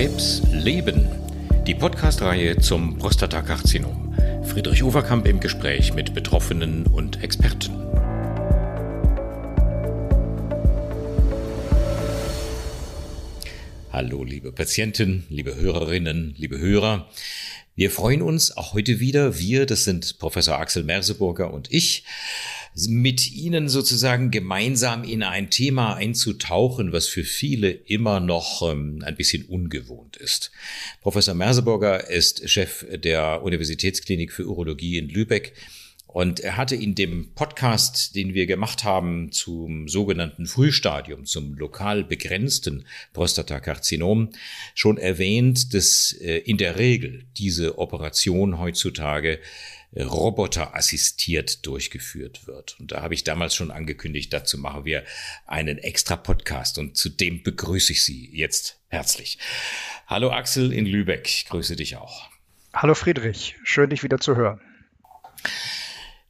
Krebs leben. Die Podcast-Reihe zum Prostatakarzinom. Friedrich Overkamp im Gespräch mit Betroffenen und Experten. Hallo, liebe Patienten, liebe Hörerinnen, liebe Hörer. Wir freuen uns auch heute wieder. Wir, das sind Professor Axel Merseburger und ich, mit Ihnen sozusagen gemeinsam in ein Thema einzutauchen, was für viele immer noch ähm, ein bisschen ungewohnt ist. Professor Merseburger ist Chef der Universitätsklinik für Urologie in Lübeck. Und er hatte in dem Podcast, den wir gemacht haben zum sogenannten Frühstadium, zum lokal begrenzten Prostatakarzinom, schon erwähnt, dass äh, in der Regel diese Operation heutzutage roboterassistiert durchgeführt wird. Und da habe ich damals schon angekündigt, dazu machen wir einen extra Podcast und zu dem begrüße ich Sie jetzt herzlich. Hallo Axel in Lübeck, ich grüße dich auch. Hallo Friedrich, schön dich wieder zu hören.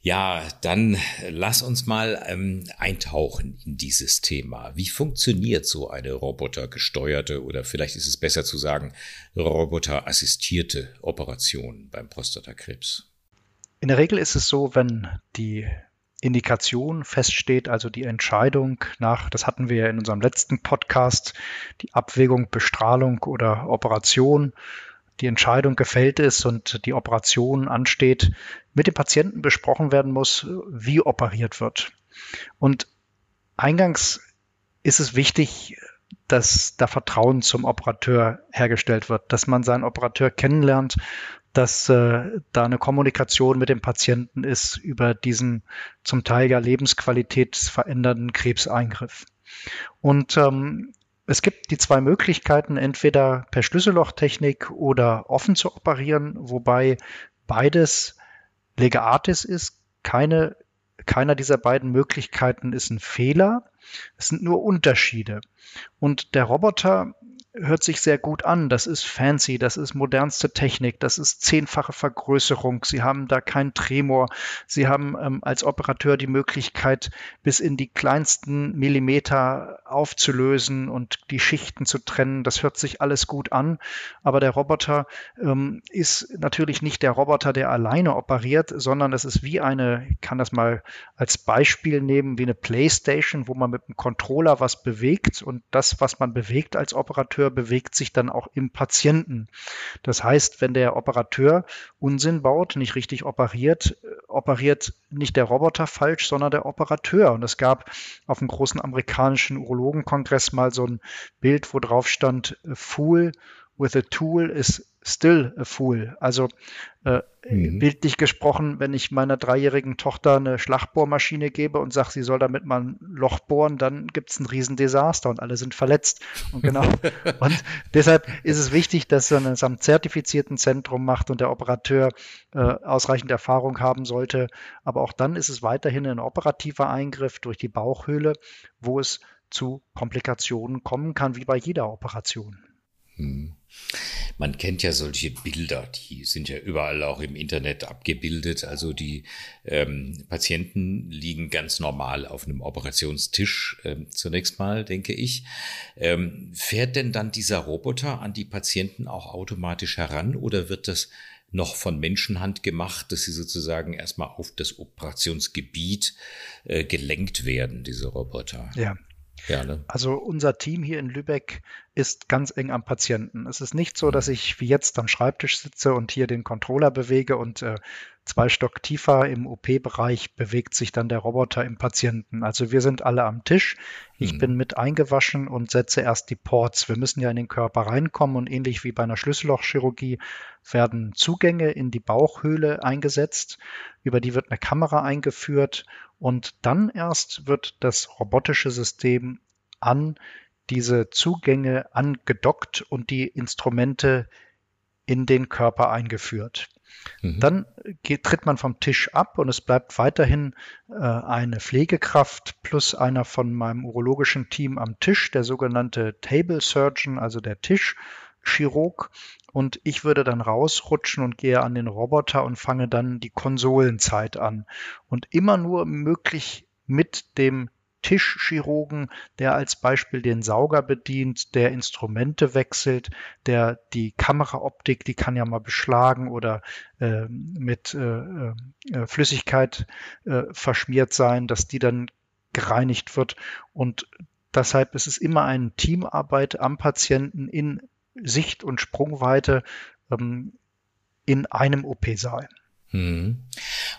Ja, dann lass uns mal ähm, eintauchen in dieses Thema. Wie funktioniert so eine robotergesteuerte oder vielleicht ist es besser zu sagen roboterassistierte Operation beim Prostatakrebs? In der Regel ist es so, wenn die Indikation feststeht, also die Entscheidung nach, das hatten wir ja in unserem letzten Podcast, die Abwägung Bestrahlung oder Operation, die Entscheidung gefällt ist und die Operation ansteht, mit dem Patienten besprochen werden muss, wie operiert wird. Und eingangs ist es wichtig, dass da Vertrauen zum Operateur hergestellt wird, dass man seinen Operateur kennenlernt dass äh, da eine Kommunikation mit dem Patienten ist über diesen zum Teil ja lebensqualitätsverändernden Krebseingriff. Und ähm, es gibt die zwei Möglichkeiten, entweder per Schlüssellochtechnik oder offen zu operieren, wobei beides Legatis ist. Keine, keiner dieser beiden Möglichkeiten ist ein Fehler. Es sind nur Unterschiede. Und der Roboter hört sich sehr gut an. Das ist fancy, das ist modernste Technik, das ist zehnfache Vergrößerung. Sie haben da keinen Tremor. Sie haben ähm, als Operateur die Möglichkeit, bis in die kleinsten Millimeter aufzulösen und die Schichten zu trennen. Das hört sich alles gut an. Aber der Roboter ähm, ist natürlich nicht der Roboter, der alleine operiert, sondern es ist wie eine, ich kann das mal als Beispiel nehmen, wie eine Playstation, wo man mit dem Controller was bewegt und das, was man bewegt als Operateur, Operateur bewegt sich dann auch im Patienten. Das heißt, wenn der Operateur Unsinn baut, nicht richtig operiert, äh, operiert nicht der Roboter falsch, sondern der Operateur. Und es gab auf dem großen amerikanischen Urologenkongress mal so ein Bild, wo drauf stand, Fool with a tool is still a fool. Also äh, mhm. bildlich gesprochen, wenn ich meiner dreijährigen Tochter eine Schlagbohrmaschine gebe und sage, sie soll damit mal ein Loch bohren, dann gibt es ein Riesendesaster und alle sind verletzt. Und genau. und deshalb ist es wichtig, dass man es am zertifizierten Zentrum macht und der Operateur äh, ausreichend Erfahrung haben sollte. Aber auch dann ist es weiterhin ein operativer Eingriff durch die Bauchhöhle, wo es zu Komplikationen kommen kann, wie bei jeder Operation. Man kennt ja solche Bilder, die sind ja überall auch im Internet abgebildet. Also die ähm, Patienten liegen ganz normal auf einem Operationstisch ähm, zunächst mal, denke ich. Ähm, fährt denn dann dieser Roboter an die Patienten auch automatisch heran oder wird das noch von Menschenhand gemacht, dass sie sozusagen erstmal auf das Operationsgebiet äh, gelenkt werden, diese Roboter? Ja, ja, ne? Also unser Team hier in Lübeck ist ganz eng am Patienten. Es ist nicht so, dass mhm. ich wie jetzt am Schreibtisch sitze und hier den Controller bewege und äh, zwei Stock tiefer im OP-Bereich bewegt sich dann der Roboter im Patienten. Also wir sind alle am Tisch. Ich hm. bin mit eingewaschen und setze erst die Ports. Wir müssen ja in den Körper reinkommen und ähnlich wie bei einer Schlüssellochchirurgie werden Zugänge in die Bauchhöhle eingesetzt. Über die wird eine Kamera eingeführt und dann erst wird das robotische System an diese Zugänge angedockt und die Instrumente in den Körper eingeführt. Mhm. Dann geht, tritt man vom Tisch ab und es bleibt weiterhin äh, eine Pflegekraft plus einer von meinem urologischen Team am Tisch, der sogenannte Table Surgeon, also der Tischchirurg. Und ich würde dann rausrutschen und gehe an den Roboter und fange dann die Konsolenzeit an. Und immer nur möglich mit dem Tischchirurgen, der als Beispiel den Sauger bedient, der Instrumente wechselt, der die Kameraoptik, die kann ja mal beschlagen oder äh, mit äh, Flüssigkeit äh, verschmiert sein, dass die dann gereinigt wird. Und deshalb ist es immer eine Teamarbeit am Patienten in Sicht- und Sprungweite ähm, in einem OP-Saal. Hm.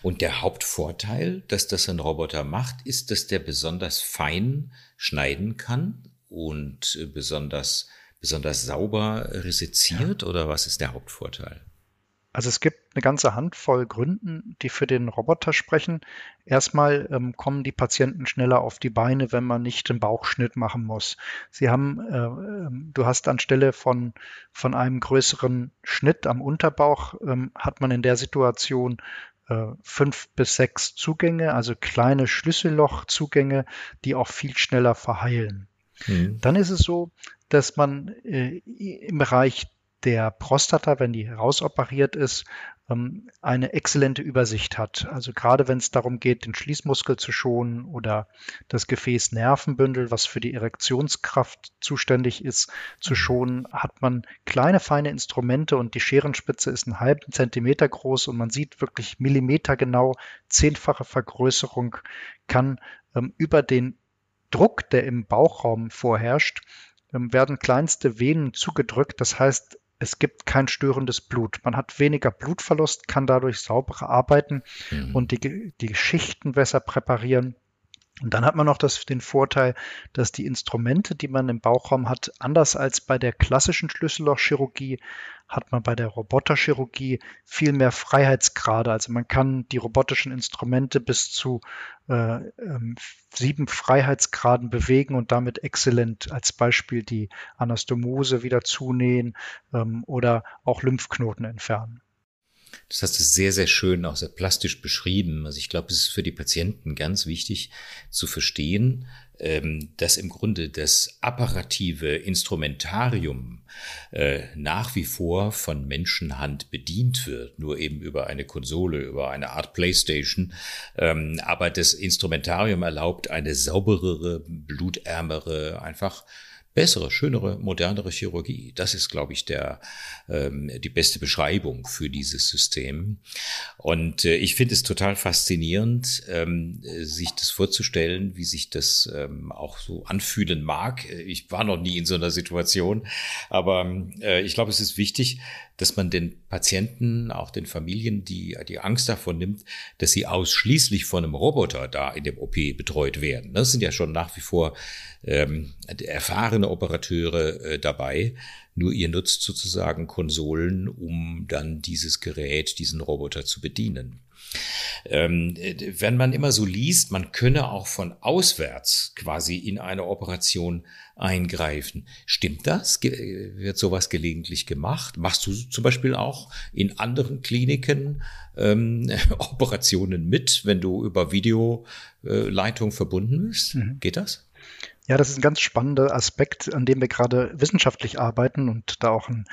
Und der Hauptvorteil, dass das ein Roboter macht, ist, dass der besonders fein schneiden kann und äh, besonders, besonders sauber resiziert, ja. oder was ist der Hauptvorteil? Also es gibt eine ganze Handvoll Gründen, die für den Roboter sprechen. Erstmal ähm, kommen die Patienten schneller auf die Beine, wenn man nicht den Bauchschnitt machen muss. Sie haben, äh, ähm, du hast anstelle von, von einem größeren Schnitt am Unterbauch, ähm, hat man in der Situation fünf bis sechs Zugänge, also kleine Schlüssellochzugänge, die auch viel schneller verheilen. Mhm. Dann ist es so, dass man äh, im Bereich der Prostata, wenn die rausoperiert ist, ähm, eine exzellente Übersicht hat. Also gerade wenn es darum geht, den Schließmuskel zu schonen oder das Gefäßnervenbündel, was für die Erektionskraft zuständig ist, zu mhm. schonen, hat man kleine feine Instrumente und die Scherenspitze ist einen halben Zentimeter groß und man sieht wirklich millimetergenau, zehnfache Vergrößerung kann ähm, über den Druck, der im Bauchraum vorherrscht, ähm, werden kleinste Venen zugedrückt. Das heißt, es gibt kein störendes Blut. Man hat weniger Blutverlust, kann dadurch sauberer arbeiten mhm. und die, die Schichten besser präparieren. Und dann hat man noch das, den Vorteil, dass die Instrumente, die man im Bauchraum hat, anders als bei der klassischen Schlüssellochchirurgie, hat man bei der Roboterchirurgie viel mehr Freiheitsgrade. Also man kann die robotischen Instrumente bis zu äh, ähm, sieben Freiheitsgraden bewegen und damit exzellent als Beispiel die Anastomose wieder zunähen ähm, oder auch Lymphknoten entfernen. Das hast du sehr, sehr schön auch sehr plastisch beschrieben. Also ich glaube, es ist für die Patienten ganz wichtig zu verstehen, ähm, dass im Grunde das apparative Instrumentarium äh, nach wie vor von Menschenhand bedient wird, nur eben über eine Konsole, über eine Art Playstation. Ähm, aber das Instrumentarium erlaubt eine sauberere, blutärmere, einfach bessere, schönere, modernere Chirurgie. Das ist, glaube ich, der, ähm, die beste Beschreibung für dieses System. Und äh, ich finde es total faszinierend, ähm, sich das vorzustellen, wie sich das ähm, auch so anfühlen mag. Ich war noch nie in so einer Situation, aber äh, ich glaube, es ist wichtig, dass man den Patienten, auch den Familien, die die Angst davon nimmt, dass sie ausschließlich von einem Roboter da in dem OP betreut werden. Das sind ja schon nach wie vor ähm, erfahrene Operateure äh, dabei. Nur ihr nutzt sozusagen Konsolen, um dann dieses Gerät, diesen Roboter zu bedienen. Ähm, wenn man immer so liest, man könne auch von auswärts quasi in eine Operation eingreifen. Stimmt das? Ge wird sowas gelegentlich gemacht? Machst du zum Beispiel auch in anderen Kliniken ähm, Operationen mit, wenn du über Videoleitung verbunden bist? Mhm. Geht das? Ja, das ist ein ganz spannender Aspekt, an dem wir gerade wissenschaftlich arbeiten und da auch ein,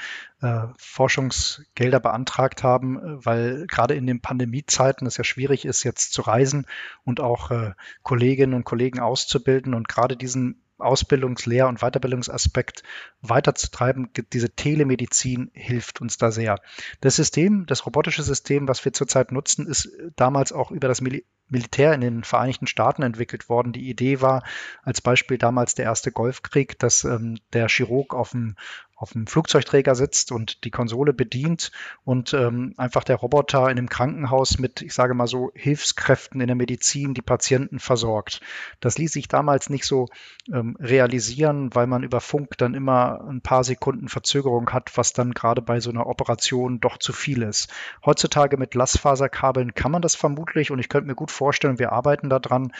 äh, Forschungsgelder beantragt haben, weil gerade in den Pandemiezeiten es ja schwierig ist, jetzt zu reisen und auch äh, Kolleginnen und Kollegen auszubilden und gerade diesen Ausbildungs-, Lehr- und Weiterbildungsaspekt weiterzutreiben. Diese Telemedizin hilft uns da sehr. Das System, das robotische System, was wir zurzeit nutzen, ist damals auch über das Mil Militär in den Vereinigten Staaten entwickelt worden. Die Idee war als Beispiel damals der erste Golfkrieg, dass ähm, der Chirurg auf dem auf dem Flugzeugträger sitzt und die Konsole bedient und ähm, einfach der Roboter in einem Krankenhaus mit, ich sage mal so, Hilfskräften in der Medizin die Patienten versorgt. Das ließ sich damals nicht so ähm, realisieren, weil man über Funk dann immer ein paar Sekunden Verzögerung hat, was dann gerade bei so einer Operation doch zu viel ist. Heutzutage mit Lastfaserkabeln kann man das vermutlich und ich könnte mir gut vorstellen, wir arbeiten daran,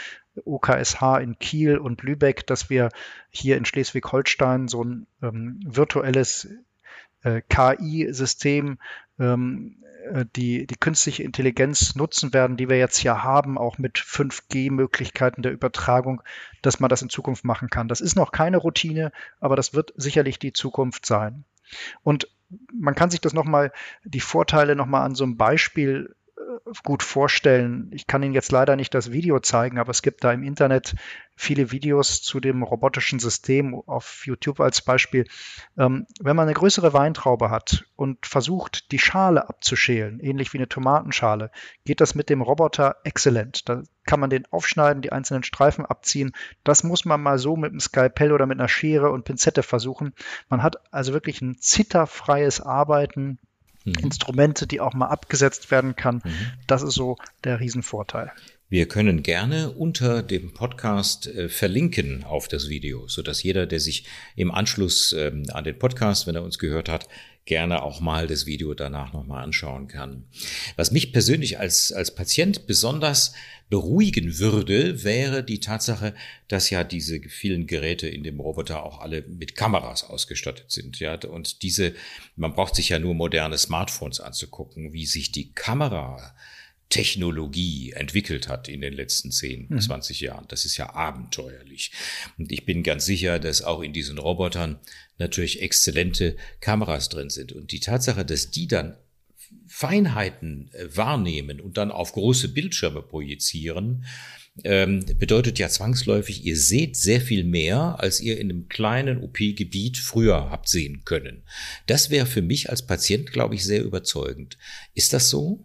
OKSH in Kiel und Lübeck, dass wir hier in Schleswig-Holstein so ein ähm, virtuelles äh, KI-System, ähm, äh, die, die künstliche Intelligenz nutzen werden, die wir jetzt hier haben, auch mit 5G-Möglichkeiten der Übertragung, dass man das in Zukunft machen kann. Das ist noch keine Routine, aber das wird sicherlich die Zukunft sein. Und man kann sich das nochmal, die Vorteile nochmal an so einem Beispiel gut vorstellen. Ich kann Ihnen jetzt leider nicht das Video zeigen, aber es gibt da im Internet viele Videos zu dem robotischen System auf YouTube als Beispiel. Ähm, wenn man eine größere Weintraube hat und versucht, die Schale abzuschälen, ähnlich wie eine Tomatenschale, geht das mit dem Roboter exzellent. Da kann man den aufschneiden, die einzelnen Streifen abziehen. Das muss man mal so mit einem Skalpell oder mit einer Schere und Pinzette versuchen. Man hat also wirklich ein zitterfreies Arbeiten mhm. Instrumente, die auch mal abgesetzt werden kann. Mhm. Das ist so der Riesenvorteil. Wir können gerne unter dem Podcast äh, verlinken auf das Video, so dass jeder, der sich im Anschluss ähm, an den Podcast, wenn er uns gehört hat, gerne auch mal das Video danach nochmal anschauen kann. Was mich persönlich als, als Patient besonders beruhigen würde, wäre die Tatsache, dass ja diese vielen Geräte in dem Roboter auch alle mit Kameras ausgestattet sind. Ja, und diese, man braucht sich ja nur moderne Smartphones anzugucken, wie sich die Kamera Technologie entwickelt hat in den letzten 10, mhm. 20 Jahren. Das ist ja abenteuerlich. Und ich bin ganz sicher, dass auch in diesen Robotern natürlich exzellente Kameras drin sind. Und die Tatsache, dass die dann Feinheiten äh, wahrnehmen und dann auf große Bildschirme projizieren, ähm, bedeutet ja zwangsläufig, ihr seht sehr viel mehr, als ihr in einem kleinen OP-Gebiet früher habt sehen können. Das wäre für mich als Patient, glaube ich, sehr überzeugend. Ist das so?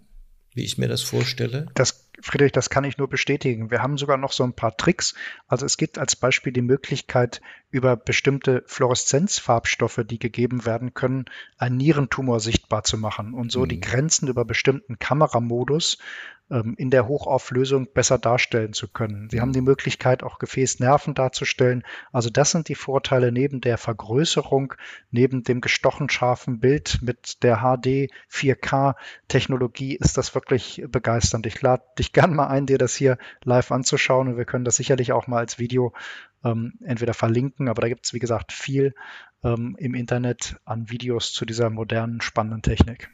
Wie ich mir das vorstelle? Das, Friedrich, das kann ich nur bestätigen. Wir haben sogar noch so ein paar Tricks. Also es gibt als Beispiel die Möglichkeit, über bestimmte Fluoreszenzfarbstoffe, die gegeben werden können, einen Nierentumor sichtbar zu machen und so mhm. die Grenzen über bestimmten Kameramodus in der Hochauflösung besser darstellen zu können. Sie haben die Möglichkeit, auch Gefäßnerven darzustellen. Also das sind die Vorteile neben der Vergrößerung, neben dem gestochen scharfen Bild mit der HD 4K Technologie ist das wirklich begeisternd. Ich lade dich gern mal ein, dir das hier live anzuschauen und wir können das sicherlich auch mal als Video ähm, entweder verlinken, aber da gibt es, wie gesagt, viel ähm, im Internet an Videos zu dieser modernen, spannenden Technik.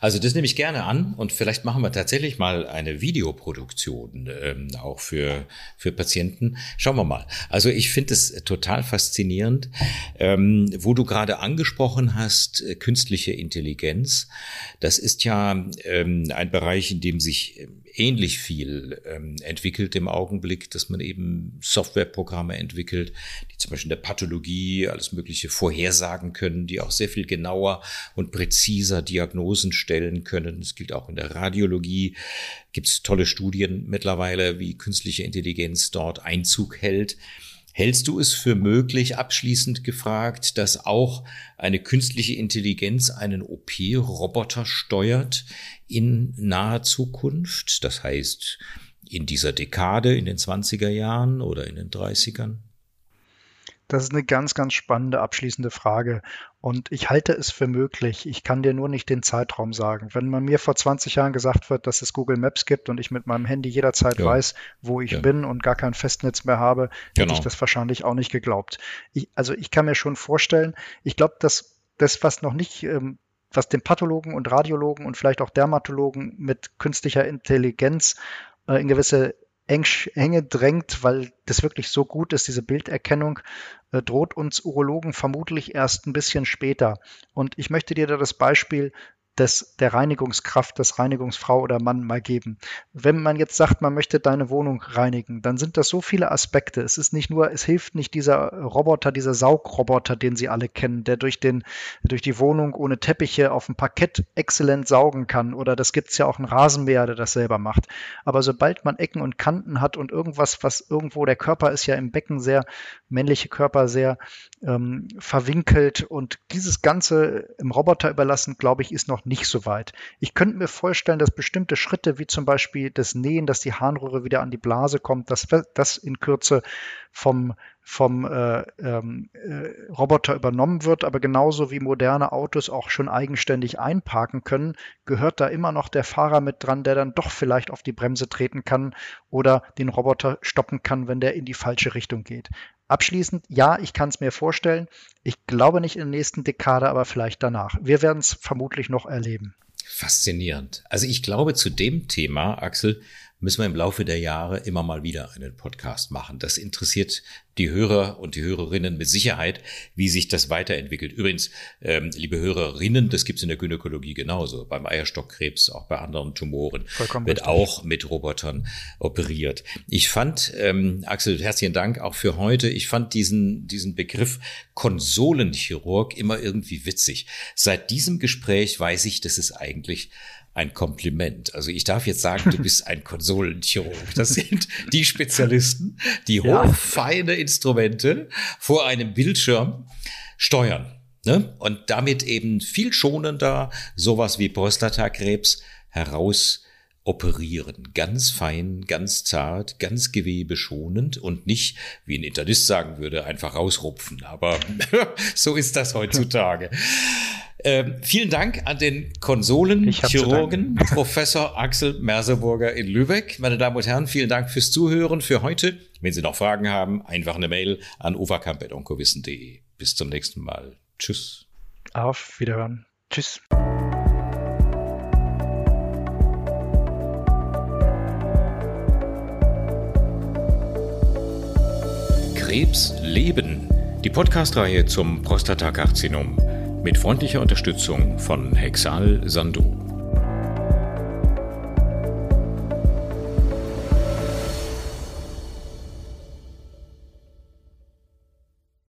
Also das nehme ich gerne an und vielleicht machen wir tatsächlich mal eine Videoproduktion ähm, auch für, für Patienten. Schauen wir mal. Also ich finde es total faszinierend, ähm, wo du gerade angesprochen hast, äh, künstliche Intelligenz. Das ist ja ähm, ein Bereich, in dem sich ähm, ähnlich viel ähm, entwickelt im Augenblick, dass man eben Softwareprogramme entwickelt, die zum Beispiel in der Pathologie alles Mögliche vorhersagen können, die auch sehr viel genauer und präziser Diagnosen stellen können. Das gilt auch in der Radiologie. Gibt es tolle Studien mittlerweile, wie künstliche Intelligenz dort Einzug hält. Hältst du es für möglich, abschließend gefragt, dass auch eine künstliche Intelligenz einen OP-Roboter steuert in naher Zukunft? Das heißt, in dieser Dekade, in den 20er Jahren oder in den 30ern? Das ist eine ganz, ganz spannende abschließende Frage. Und ich halte es für möglich. Ich kann dir nur nicht den Zeitraum sagen. Wenn man mir vor 20 Jahren gesagt wird, dass es Google Maps gibt und ich mit meinem Handy jederzeit ja. weiß, wo ich ja. bin und gar kein Festnetz mehr habe, genau. hätte ich das wahrscheinlich auch nicht geglaubt. Ich, also ich kann mir schon vorstellen, ich glaube, dass das, was noch nicht ähm, was den Pathologen und Radiologen und vielleicht auch Dermatologen mit künstlicher Intelligenz äh, in gewisse Enge drängt, weil das wirklich so gut ist, diese Bilderkennung, äh, droht uns Urologen vermutlich erst ein bisschen später. Und ich möchte dir da das Beispiel des, der Reinigungskraft, des Reinigungsfrau oder Mann mal geben. Wenn man jetzt sagt, man möchte deine Wohnung reinigen, dann sind das so viele Aspekte. Es ist nicht nur, es hilft nicht dieser Roboter, dieser Saugroboter, den Sie alle kennen, der durch, den, durch die Wohnung ohne Teppiche auf dem Parkett exzellent saugen kann. Oder das gibt es ja auch einen Rasenmäher, der das selber macht. Aber sobald man Ecken und Kanten hat und irgendwas, was irgendwo, der Körper ist ja im Becken sehr, männliche Körper sehr ähm, verwinkelt und dieses Ganze im Roboter überlassen, glaube ich, ist noch nicht so weit. Ich könnte mir vorstellen, dass bestimmte Schritte, wie zum Beispiel das Nähen, dass die Harnröhre wieder an die Blase kommt, dass das in Kürze vom, vom äh, ähm, äh, Roboter übernommen wird. Aber genauso wie moderne Autos auch schon eigenständig einparken können, gehört da immer noch der Fahrer mit dran, der dann doch vielleicht auf die Bremse treten kann oder den Roboter stoppen kann, wenn der in die falsche Richtung geht. Abschließend, ja, ich kann es mir vorstellen. Ich glaube nicht in der nächsten Dekade, aber vielleicht danach. Wir werden es vermutlich noch erleben. Faszinierend. Also ich glaube, zu dem Thema, Axel, müssen wir im Laufe der Jahre immer mal wieder einen Podcast machen. Das interessiert die Hörer und die Hörerinnen mit Sicherheit, wie sich das weiterentwickelt. Übrigens, ähm, liebe Hörerinnen, das gibt's in der Gynäkologie genauso. Beim Eierstockkrebs, auch bei anderen Tumoren Vollkommen wird richtig. auch mit Robotern operiert. Ich fand, ähm, Axel, herzlichen Dank auch für heute. Ich fand diesen, diesen Begriff Konsolenchirurg immer irgendwie witzig. Seit diesem Gespräch weiß ich, dass es eigentlich ein Kompliment. Also ich darf jetzt sagen, du bist ein Konsolenchirurg. Das sind die Spezialisten, die hochfeine Instrumente vor einem Bildschirm steuern. Ne? Und damit eben viel schonender sowas wie Prostatakrebs heraus operieren. Ganz fein, ganz zart, ganz gewebeschonend und nicht, wie ein Internist sagen würde, einfach rausrupfen. Aber so ist das heutzutage. Ähm, vielen Dank an den Konsolenchirurgen, Professor Axel Merseburger in Lübeck. Meine Damen und Herren, vielen Dank fürs Zuhören für heute. Wenn Sie noch Fragen haben, einfach eine Mail an overkamp.onkowissen.de. Bis zum nächsten Mal. Tschüss. Auf Wiederhören. Tschüss. Krebs leben. Die Podcast-Reihe zum Prostatakarzinom mit freundlicher Unterstützung von Hexal Sandu.